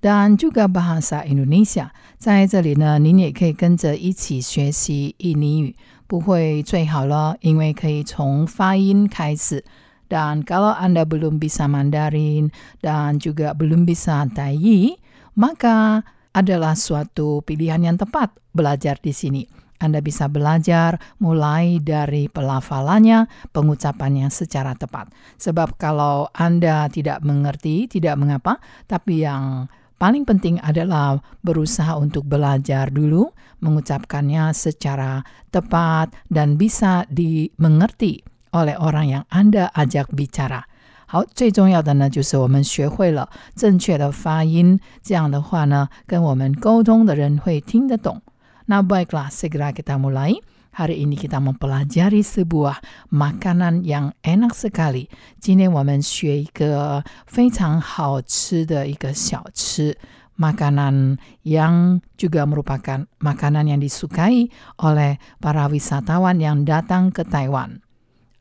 dan juga bahasa Indonesia。在这里呢，您也可以跟着一起学习印尼语，不会最好了，因为可以从发音开始。Dan kalau Anda belum bisa Mandarin dan juga belum bisa Tai, maka adalah suatu pilihan yang tepat belajar di sini. Anda bisa belajar mulai dari pelafalannya, pengucapannya secara tepat. Sebab kalau Anda tidak mengerti, tidak mengapa, tapi yang paling penting adalah berusaha untuk belajar dulu, mengucapkannya secara tepat dan bisa dimengerti oleh orang yang Anda ajak bicara。好，最重要的呢，就是我们学会了正确的发音，这样的话呢，跟我们沟通的人会听得懂。Nah baiklah, segera kita mulai. Hari ini kita mempelajari sebuah makanan yang enak sekali. 今天我们学一个非常好吃的一个小吃。Makanan yang juga merupakan makanan yang disukai oleh para wisatawan yang datang ke Taiwan.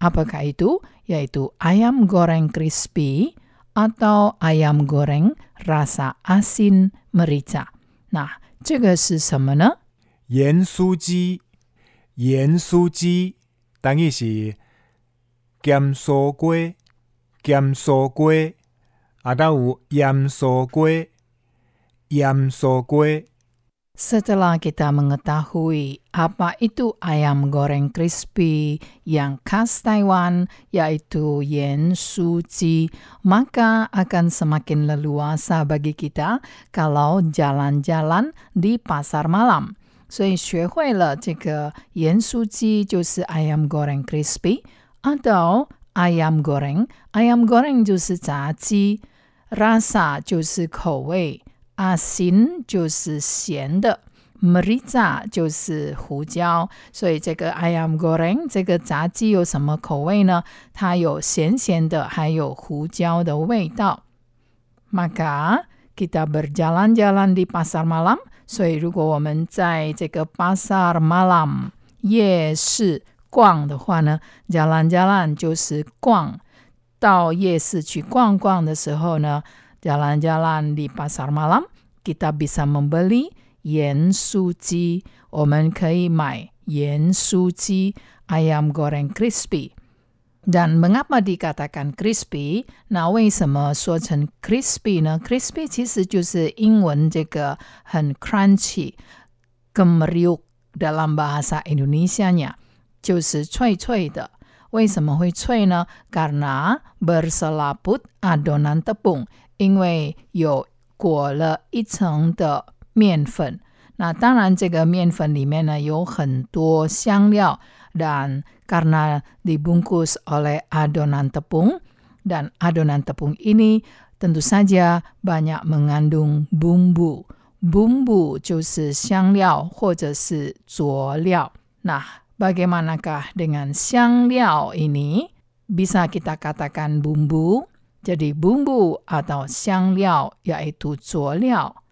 Apakah itu? Yaitu ayam goreng crispy atau ayam goreng rasa asin merica. Nah, 这个是什么呢？盐酥鸡， 盐酥鸡，等于是咸酥鸡，咸酥鸡，啊，都有盐酥鸡，盐酥鸡。 Setelah kita mengetahui apa itu ayam goreng crispy yang khas Taiwan, yaitu yen suji, maka akan semakin leluasa bagi kita kalau jalan-jalan di pasar malam. 所以学会了这个盐酥鸡就是 I am goreng crispy atau ayam goreng. Ayam goreng 就是炸鸡，rasa 就是口味。阿辛就是咸的，merica 就是胡椒，所以这个 I am goreng 这个炸鸡有什么口味呢？它有咸咸的，还有胡椒的味道。Maka kita berjalan-jalan di pasar malam，所以如果我们在这个 pasar malam 夜市逛的话呢，jalan-jalan 就是逛，到夜市去逛逛的时候呢。jalan-jalan di pasar malam, kita bisa membeli yen suji. 我们可以买盐酥鸡 ayam goreng crispy. Dan mengapa dikatakan crispy? 那为什么说成 crispy 呢？crispy 其实就是英文这个很 crunchy, gemeriuk dalam bahasa Indonesianya 就是脆脆的。为什么会脆呢？Karena berselaput adonan tepung，因为有裹了一层的面粉。那当然，这个面粉里面呢有很多香料 ，dan karena dibungkus oleh adonan tepung dan adonan tepung ini tentu saja banyak mengandung bumbu. Bumbu 就是香料或者是佐料。那 bagaimanakah dengan 香料 ini? Bisa kita katakan bumbu. Jadi bumbu atau 香料 yaitu 佐料。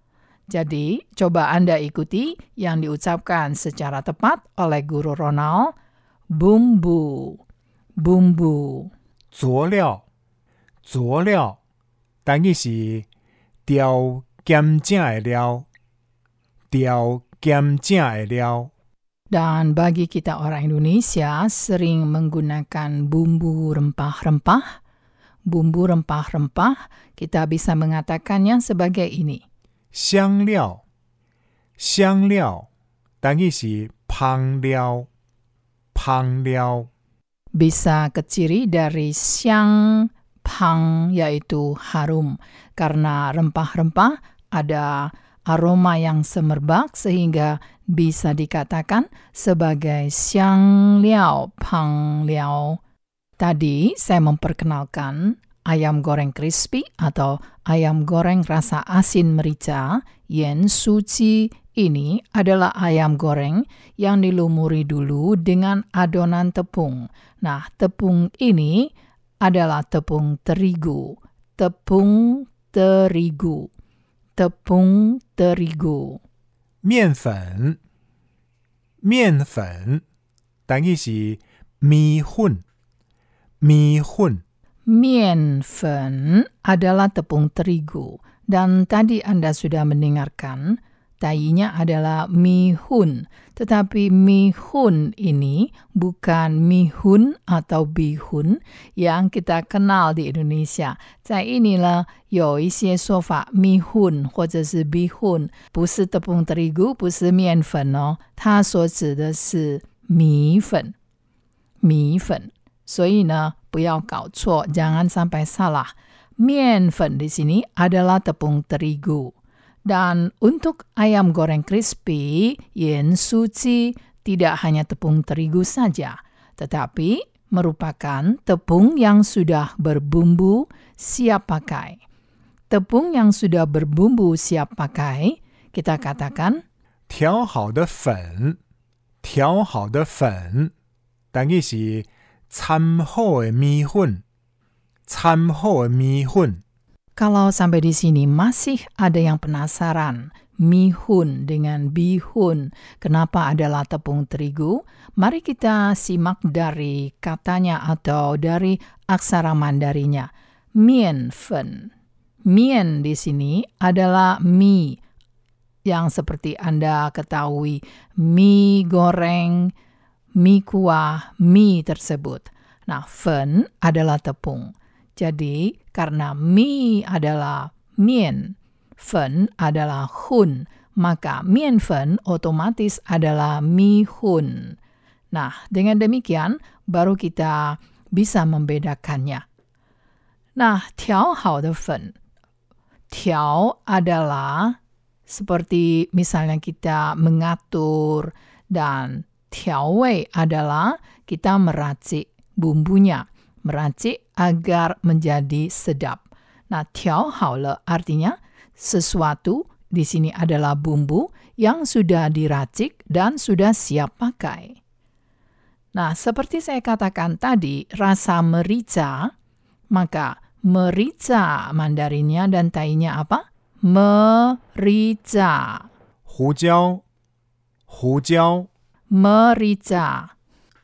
Jadi coba Anda ikuti yang diucapkan secara tepat oleh guru Ronald. Bumbu, bumbu. 佐料，佐料，等于是调咸正的料，调咸正的料。 Dan bagi kita orang Indonesia sering menggunakan bumbu rempah-rempah. Bumbu rempah-rempah kita bisa mengatakannya sebagai ini. 香料，香料，等于是香料， 香料。Bisa keciri dari siang pang yaitu harum. Karena rempah-rempah ada aroma yang semerbak sehingga bisa dikatakan sebagai siang liao pang liao. Tadi saya memperkenalkan ayam goreng crispy atau ayam goreng rasa asin merica yen suci ini adalah ayam goreng yang dilumuri dulu dengan adonan tepung. Nah, tepung ini adalah tepung terigu. Tepung terigu. Tepung terigu. 面粉，面粉，等于是米粉，米粉。 Mienfen adalah tepung terigu. Dan tadi Anda sudah mendengarkan, tayinya adalah mihun. Tetapi mihun ini bukan mihun atau bihun yang kita kenal di Indonesia. 在印尼呢，有一些说法，mihun 或者是 bihun 不是 tepung terigu，不是面粉哦，它所指的是米粉，米粉。所以呢，不要搞错，jangan sampai salah. 面粉 di sini adalah tepung terigu. Dan untuk ayam goreng crispy, yen suci tidak hanya tepung terigu saja, tetapi merupakan tepung yang sudah berbumbu siap pakai. Tepung yang sudah berbumbu siap pakai, kita katakan 调好的粉，调好的粉，等于是掺好的米粉， 掺好的米粉。 Kalau sampai di sini masih ada yang penasaran, mihun dengan bihun, kenapa adalah tepung terigu? Mari kita simak dari katanya atau dari aksara mandarinya. Mien fen. Mien di sini adalah mie yang seperti Anda ketahui, mie goreng, mie kuah, mie tersebut. Nah, fen adalah tepung. Jadi, karena mie adalah mien, fen adalah hun, maka mien fen otomatis adalah mie hun. Nah, dengan demikian baru kita bisa membedakannya. Nah, tiao hao de fen. Tiao adalah seperti misalnya kita mengatur dan tiao wei adalah kita meracik bumbunya meracik agar menjadi sedap. Nah, tiao hao le artinya sesuatu di sini adalah bumbu yang sudah diracik dan sudah siap pakai. Nah, seperti saya katakan tadi, rasa merica, maka merica mandarinnya dan tainya apa? Merica. Hujiao. Hujiao. Merica.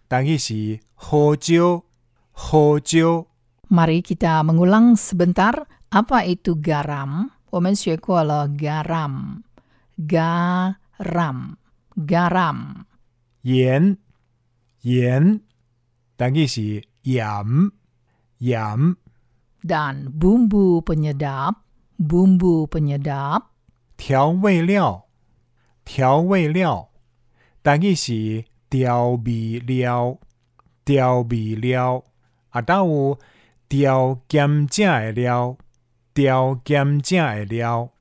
Tangisi. si 胡椒，胡椒。 Mari kita mengulang sebentar apa itu garam. 我们学过了 garam. Garam. Garam. 盐，盐，等于是盐，盐。 Dan bumbu penyedap. Bumbu penyedap. 调味料，调味料，等于是调味料，调味料。 啊，还有调咸正的料，调咸正的料。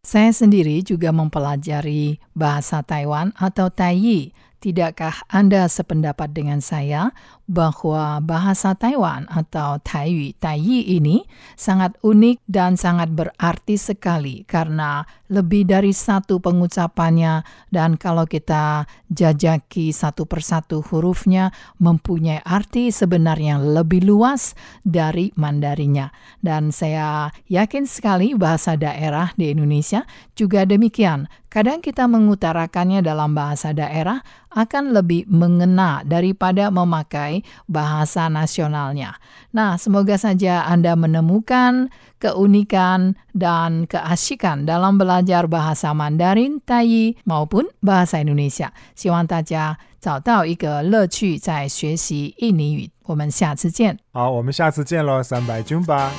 Saya sendiri juga mempelajari bahasa Taiwan atau Taiyi. Tidakkah Anda sependapat dengan saya bahwa bahasa Taiwan atau Taiyu, Taiyi ini sangat unik dan sangat berarti sekali karena lebih dari satu pengucapannya dan kalau kita jajaki satu persatu hurufnya mempunyai arti sebenarnya lebih luas dari Mandarinya. Dan saya yakin sekali bahasa daerah di Indonesia juga demikian. Kadang kita mengutarakannya dalam bahasa daerah akan lebih mengena daripada memakai bahasa nasionalnya. Nah, semoga saja Anda menemukan keunikan dan keasikan dalam belajar bahasa Mandarin, Taiyi maupun bahasa Indonesia. 希望大家找到一个乐趣在学习印尼语。我们下次见。好，我们下次见喽，三百军吧。